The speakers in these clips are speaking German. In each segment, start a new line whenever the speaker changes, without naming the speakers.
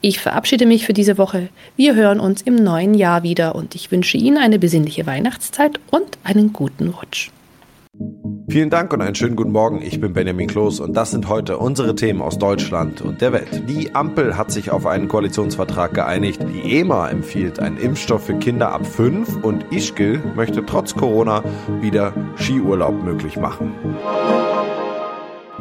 Ich verabschiede mich für diese Woche. Wir hören uns im neuen Jahr wieder und ich wünsche Ihnen eine besinnliche Weihnachtszeit und einen guten Rutsch.
Vielen Dank und einen schönen guten Morgen. Ich bin Benjamin Kloß und das sind heute unsere Themen aus Deutschland und der Welt. Die Ampel hat sich auf einen Koalitionsvertrag geeinigt. Die EMA empfiehlt einen Impfstoff für Kinder ab 5 und Ischgl möchte trotz Corona wieder Skiurlaub möglich machen.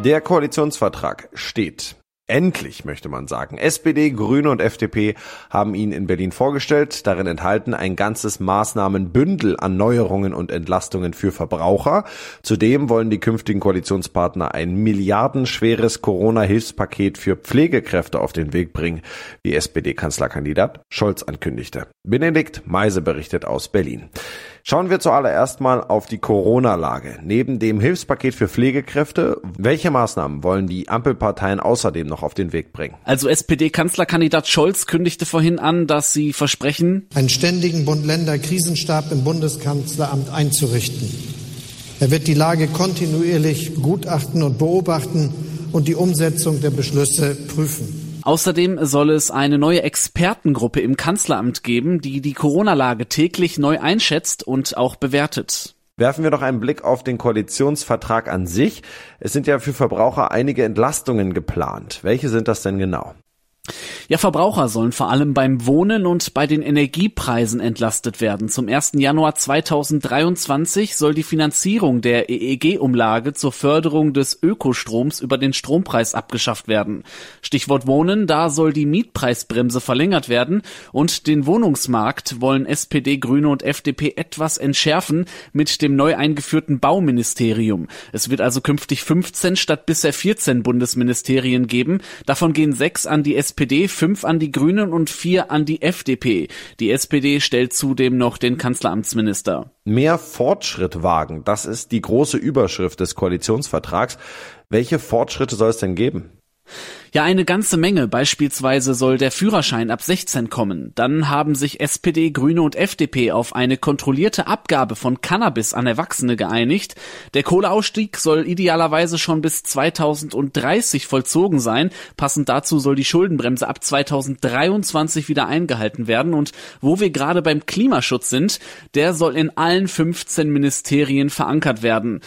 Der Koalitionsvertrag steht. Endlich, möchte man sagen. SPD, Grüne und FDP haben ihn in Berlin vorgestellt. Darin enthalten ein ganzes Maßnahmenbündel an Neuerungen und Entlastungen für Verbraucher. Zudem wollen die künftigen Koalitionspartner ein milliardenschweres Corona-Hilfspaket für Pflegekräfte auf den Weg bringen, wie SPD-Kanzlerkandidat Scholz ankündigte. Benedikt Meise berichtet aus Berlin. Schauen wir zuallererst mal auf die Corona-Lage. Neben dem Hilfspaket für Pflegekräfte, welche Maßnahmen wollen die Ampelparteien außerdem noch auf den Weg bringen?
Also SPD-Kanzlerkandidat Scholz kündigte vorhin an, dass sie versprechen,
einen ständigen Bund-Länder-Krisenstab im Bundeskanzleramt einzurichten. Er wird die Lage kontinuierlich gutachten und beobachten und die Umsetzung der Beschlüsse prüfen.
Außerdem soll es eine neue Expertengruppe im Kanzleramt geben, die die Corona-Lage täglich neu einschätzt und auch bewertet.
Werfen wir doch einen Blick auf den Koalitionsvertrag an sich. Es sind ja für Verbraucher einige Entlastungen geplant. Welche sind das denn genau?
Ja, Verbraucher sollen vor allem beim Wohnen und bei den Energiepreisen entlastet werden. Zum 1. Januar 2023 soll die Finanzierung der EEG-Umlage zur Förderung des Ökostroms über den Strompreis abgeschafft werden. Stichwort Wohnen, da soll die Mietpreisbremse verlängert werden und den Wohnungsmarkt wollen SPD, Grüne und FDP etwas entschärfen mit dem neu eingeführten Bauministerium. Es wird also künftig 15 statt bisher 14 Bundesministerien geben. Davon gehen sechs an die SPD, fünf an die Grünen und vier an die FDP. Die SPD stellt zudem noch den Kanzleramtsminister.
Mehr Fortschritt wagen, das ist die große Überschrift des Koalitionsvertrags. Welche Fortschritte soll es denn geben?
Ja, eine ganze Menge. Beispielsweise soll der Führerschein ab 16 kommen. Dann haben sich SPD, Grüne und FDP auf eine kontrollierte Abgabe von Cannabis an Erwachsene geeinigt. Der Kohleausstieg soll idealerweise schon bis 2030 vollzogen sein. Passend dazu soll die Schuldenbremse ab 2023 wieder eingehalten werden. Und wo wir gerade beim Klimaschutz sind, der soll in allen 15 Ministerien verankert werden.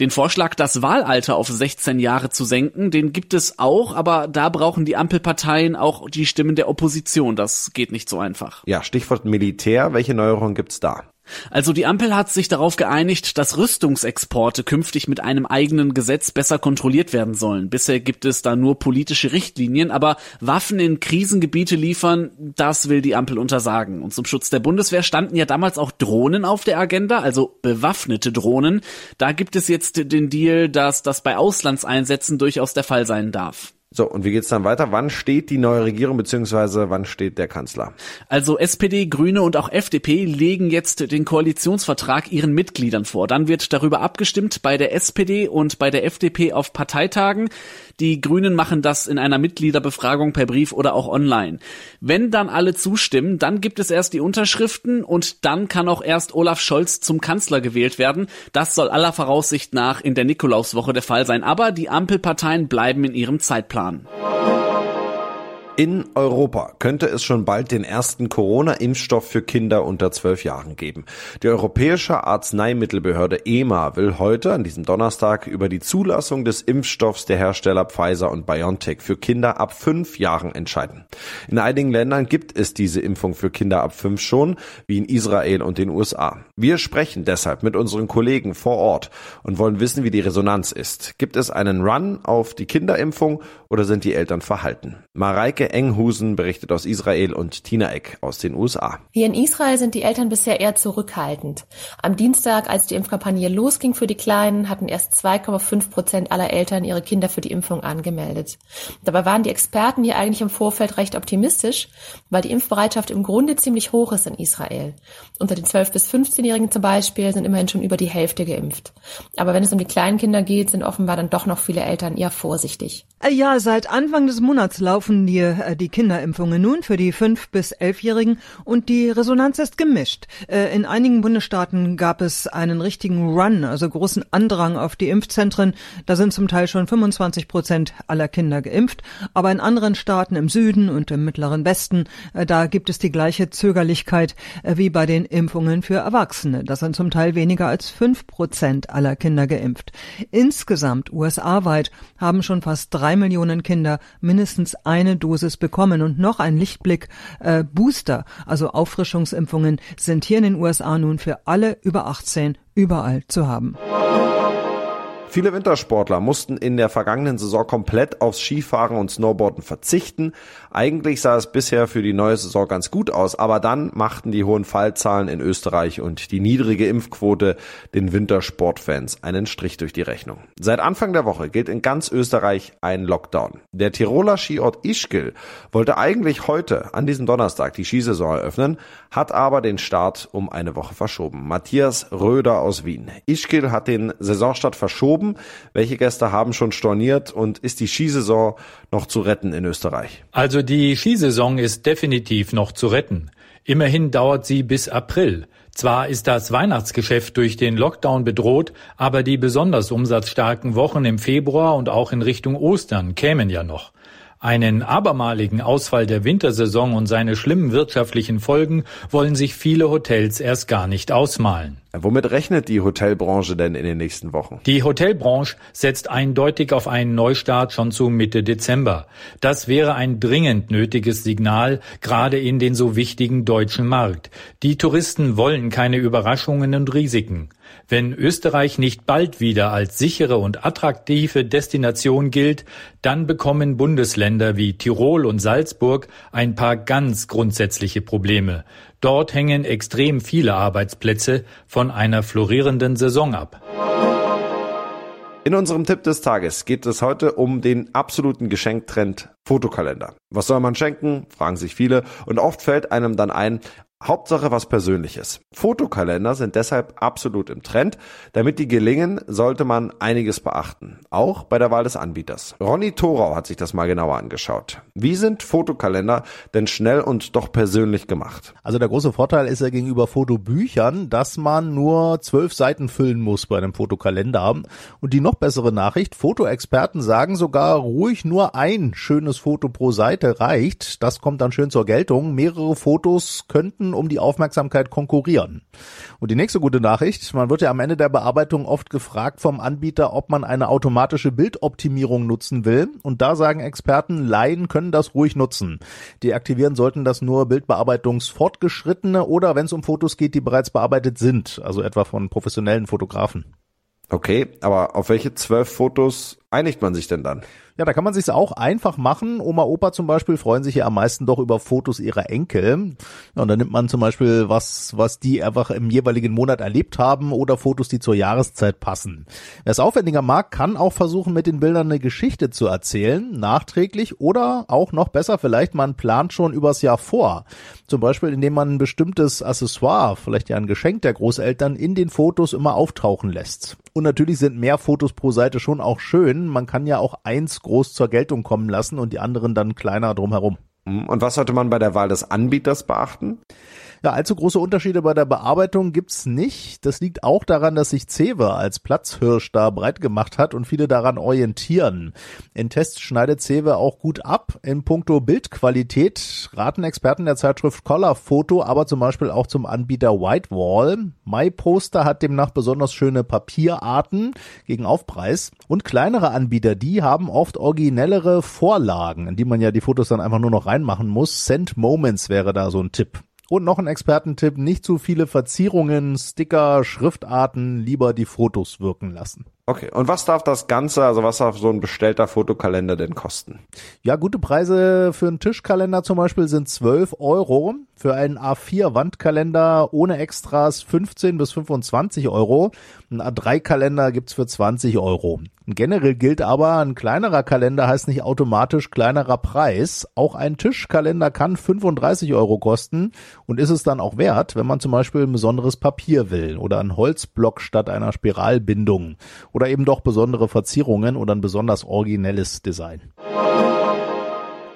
Den Vorschlag, das Wahlalter auf 16 Jahre zu senken, den gibt es auch, aber da brauchen die Ampelparteien auch die Stimmen der Opposition. Das geht nicht so einfach.
Ja, Stichwort Militär. Welche Neuerungen gibt's da?
Also die Ampel hat sich darauf geeinigt, dass Rüstungsexporte künftig mit einem eigenen Gesetz besser kontrolliert werden sollen. Bisher gibt es da nur politische Richtlinien, aber Waffen in Krisengebiete liefern, das will die Ampel untersagen. Und zum Schutz der Bundeswehr standen ja damals auch Drohnen auf der Agenda, also bewaffnete Drohnen. Da gibt es jetzt den Deal, dass das bei Auslandseinsätzen durchaus der Fall sein darf.
So, und wie geht's dann weiter? Wann steht die neue Regierung beziehungsweise wann steht der Kanzler?
Also SPD, Grüne und auch FDP legen jetzt den Koalitionsvertrag ihren Mitgliedern vor. Dann wird darüber abgestimmt bei der SPD und bei der FDP auf Parteitagen. Die Grünen machen das in einer Mitgliederbefragung per Brief oder auch online. Wenn dann alle zustimmen, dann gibt es erst die Unterschriften und dann kann auch erst Olaf Scholz zum Kanzler gewählt werden. Das soll aller Voraussicht nach in der Nikolauswoche der Fall sein. Aber die Ampelparteien bleiben in ihrem Zeitplan. One.
In Europa könnte es schon bald den ersten Corona-Impfstoff für Kinder unter zwölf Jahren geben. Die Europäische Arzneimittelbehörde EMA will heute, an diesem Donnerstag, über die Zulassung des Impfstoffs der Hersteller Pfizer und BioNTech für Kinder ab fünf Jahren entscheiden. In einigen Ländern gibt es diese Impfung für Kinder ab fünf schon, wie in Israel und den USA. Wir sprechen deshalb mit unseren Kollegen vor Ort und wollen wissen, wie die Resonanz ist. Gibt es einen Run auf die Kinderimpfung oder sind die Eltern verhalten? Mareike Enghusen berichtet aus Israel und Tina Eck aus den USA.
Hier in Israel sind die Eltern bisher eher zurückhaltend. Am Dienstag, als die Impfkampagne losging für die Kleinen, hatten erst 2,5 Prozent aller Eltern ihre Kinder für die Impfung angemeldet. Dabei waren die Experten hier eigentlich im Vorfeld recht optimistisch, weil die Impfbereitschaft im Grunde ziemlich hoch ist in Israel. Unter den 12- bis 15-Jährigen zum Beispiel sind immerhin schon über die Hälfte geimpft. Aber wenn es um die kleinen Kinder geht, sind offenbar dann doch noch viele Eltern eher vorsichtig.
Ja, seit Anfang des Monats laufen die äh, die Kinderimpfungen nun für die 5- bis 11-Jährigen und die Resonanz ist gemischt. Äh, in einigen Bundesstaaten gab es einen richtigen Run, also großen Andrang auf die Impfzentren. Da sind zum Teil schon 25 Prozent aller Kinder geimpft. Aber in anderen Staaten im Süden und im mittleren Westen, äh, da gibt es die gleiche Zögerlichkeit wie bei den Impfungen für Erwachsene. Da sind zum Teil weniger als 5 Prozent aller Kinder geimpft. Insgesamt USA-weit haben schon fast drei Millionen Kinder mindestens eine Dosis Dosis bekommen. Und noch ein Lichtblick, äh, Booster, also Auffrischungsimpfungen, sind hier in den USA nun für alle über 18 überall zu haben.
Viele Wintersportler mussten in der vergangenen Saison komplett aufs Skifahren und Snowboarden verzichten. Eigentlich sah es bisher für die neue Saison ganz gut aus, aber dann machten die hohen Fallzahlen in Österreich und die niedrige Impfquote den Wintersportfans einen Strich durch die Rechnung. Seit Anfang der Woche gilt in ganz Österreich ein Lockdown. Der Tiroler Skiort Ischgl wollte eigentlich heute, an diesem Donnerstag, die Skisaison eröffnen, hat aber den Start um eine Woche verschoben. Matthias Röder aus Wien. Ischgl hat den Saisonstart verschoben verschoben. Welche Gäste haben schon storniert und ist die Skisaison noch zu retten in Österreich?
Also die Skisaison ist definitiv noch zu retten. Immerhin dauert sie bis April. Zwar ist das Weihnachtsgeschäft durch den Lockdown bedroht, aber die besonders umsatzstarken Wochen im Februar und auch in Richtung Ostern kämen ja noch. Einen abermaligen Ausfall der Wintersaison und seine schlimmen wirtschaftlichen Folgen wollen sich viele Hotels erst gar nicht ausmalen.
Womit rechnet die Hotelbranche denn in den nächsten Wochen?
Die Hotelbranche setzt eindeutig auf einen Neustart schon zu Mitte Dezember. Das wäre ein dringend nötiges Signal, gerade in den so wichtigen deutschen Markt. Die Touristen wollen keine Überraschungen und Risiken. Wenn Österreich nicht bald wieder als sichere und attraktive Destination gilt, dann bekommen Bundesländer wie Tirol und Salzburg ein paar ganz grundsätzliche Probleme. Dort hängen extrem viele Arbeitsplätze von einer florierenden Saison ab.
In unserem Tipp des Tages geht es heute um den absoluten Geschenktrend Fotokalender. Was soll man schenken? fragen sich viele und oft fällt einem dann ein, Hauptsache was Persönliches. Fotokalender sind deshalb absolut im Trend. Damit die gelingen, sollte man einiges beachten. Auch bei der Wahl des Anbieters. Ronny Thorau hat sich das mal genauer angeschaut. Wie sind Fotokalender denn schnell und doch persönlich gemacht?
Also der große Vorteil ist ja gegenüber Fotobüchern, dass man nur zwölf Seiten füllen muss bei einem Fotokalender. Und die noch bessere Nachricht, Fotoexperten sagen sogar ruhig nur ein schönes Foto pro Seite reicht. Das kommt dann schön zur Geltung. Mehrere Fotos könnten Kunden um die Aufmerksamkeit konkurrieren. Und die nächste gute Nachricht, man wird ja am Ende der Bearbeitung oft gefragt vom Anbieter, ob man eine automatische Bildoptimierung nutzen will. Und da sagen Experten, Laien können das ruhig nutzen. Deaktivieren sollten das nur Bildbearbeitungsfortgeschrittene oder wenn es um Fotos geht, die bereits bearbeitet sind, also etwa von professionellen Fotografen.
Okay, aber auf welche zwölf Fotos einigt man sich denn dann?
Ja, da kann man sich's auch einfach machen. Oma, Opa zum Beispiel freuen sich ja am meisten doch über Fotos ihrer Enkel. Und dann nimmt man zum Beispiel was, was die einfach im jeweiligen Monat erlebt haben oder Fotos, die zur Jahreszeit passen. Wer es aufwendiger mag, kann auch versuchen, mit den Bildern eine Geschichte zu erzählen, nachträglich oder auch noch besser, vielleicht man plant schon übers Jahr vor. Zum Beispiel, indem man ein bestimmtes Accessoire, vielleicht ja ein Geschenk der Großeltern, in den Fotos immer auftauchen lässt. Und natürlich sind mehr Fotos pro Seite schon auch schön. Man kann ja auch eins groß zur Geltung kommen lassen und die anderen dann kleiner drumherum.
Und was sollte man bei der Wahl des Anbieters beachten?
Ja, allzu große Unterschiede bei der Bearbeitung gibt's nicht. Das liegt auch daran, dass sich Cewe als Platzhirsch da breit gemacht hat und viele daran orientieren. In Tests schneidet Cewe auch gut ab. In puncto Bildqualität raten Experten der Zeitschrift Color Photo aber zum Beispiel auch zum Anbieter Whitewall. MyPoster hat demnach besonders schöne Papierarten gegen Aufpreis und kleinere Anbieter, die haben oft originellere Vorlagen, in die man ja die Fotos dann einfach nur noch reinmachen muss. Send Moments wäre da so ein Tipp. Und noch ein Expertentipp, nicht zu viele Verzierungen, Sticker, Schriftarten, lieber die Fotos wirken lassen.
Okay, und was darf das Ganze, also was darf so ein bestellter Fotokalender denn kosten?
Ja, gute Preise für einen Tischkalender zum Beispiel sind 12 Euro. Für einen A4-Wandkalender ohne Extras 15 bis 25 Euro. Ein A3-Kalender gibt's für 20 Euro. Generell gilt aber, ein kleinerer Kalender heißt nicht automatisch kleinerer Preis. Auch ein Tischkalender kann 35 Euro kosten und ist es dann auch wert, wenn man zum Beispiel ein besonderes Papier will oder ein Holzblock statt einer Spiralbindung oder eben doch besondere Verzierungen oder ein besonders originelles Design.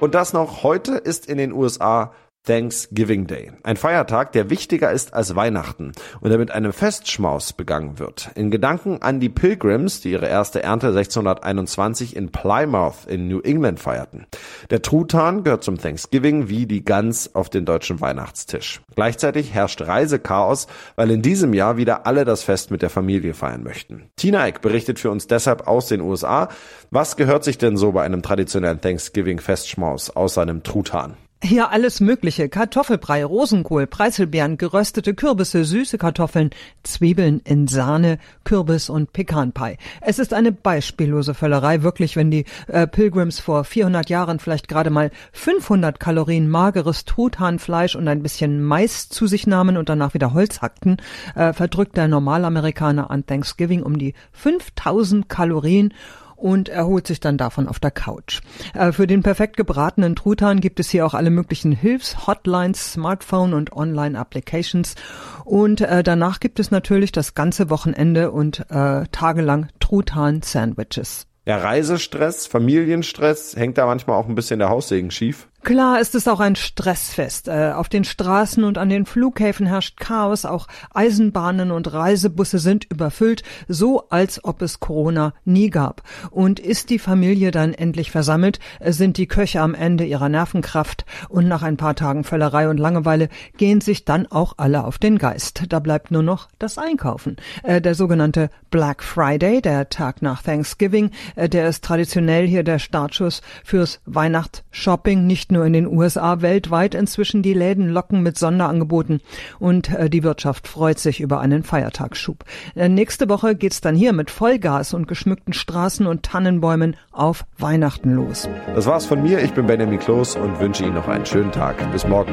Und das noch heute ist in den USA Thanksgiving Day. Ein Feiertag, der wichtiger ist als Weihnachten und der mit einem Festschmaus begangen wird. In Gedanken an die Pilgrims, die ihre erste Ernte 1621 in Plymouth in New England feierten. Der Truthahn gehört zum Thanksgiving wie die Gans auf den deutschen Weihnachtstisch. Gleichzeitig herrscht Reisechaos, weil in diesem Jahr wieder alle das Fest mit der Familie feiern möchten. Tina Eck berichtet für uns deshalb aus den USA. Was gehört sich denn so bei einem traditionellen Thanksgiving Festschmaus außer einem Truthahn?
Hier alles Mögliche. Kartoffelbrei, Rosenkohl, Preiselbeeren, geröstete Kürbisse, süße Kartoffeln, Zwiebeln in Sahne, Kürbis und Pekanpie. Es ist eine beispiellose Völlerei, wirklich, wenn die äh, Pilgrims vor 400 Jahren vielleicht gerade mal 500 Kalorien mageres Truthahnfleisch und ein bisschen Mais zu sich nahmen und danach wieder Holz hackten, äh, verdrückt der Normalamerikaner an Thanksgiving um die 5000 Kalorien und erholt sich dann davon auf der Couch. Äh, für den perfekt gebratenen Truthahn gibt es hier auch alle möglichen Hilfs-Hotlines, Smartphone und Online-Applications. Und äh, danach gibt es natürlich das ganze Wochenende und äh, tagelang Truthahn-Sandwiches.
Ja, Reisestress, Familienstress, hängt da manchmal auch ein bisschen der Haussegen schief?
Klar ist es auch ein Stressfest. Äh, auf den Straßen und an den Flughäfen herrscht Chaos. Auch Eisenbahnen und Reisebusse sind überfüllt, so als ob es Corona nie gab. Und ist die Familie dann endlich versammelt, sind die Köche am Ende ihrer Nervenkraft und nach ein paar Tagen Völlerei und Langeweile gehen sich dann auch alle auf den Geist. Da bleibt nur noch das Einkaufen. Äh, der sogenannte Black Friday, der Tag nach Thanksgiving, äh, der ist traditionell hier der Startschuss fürs Weihnachtsshopping, nicht nur in den USA, weltweit inzwischen die Läden locken mit Sonderangeboten und äh, die Wirtschaft freut sich über einen Feiertagsschub. Äh, nächste Woche geht's dann hier mit Vollgas und geschmückten Straßen und Tannenbäumen auf Weihnachten los.
Das war's von mir. Ich bin Benjamin Kloß und wünsche Ihnen noch einen schönen Tag. Bis morgen.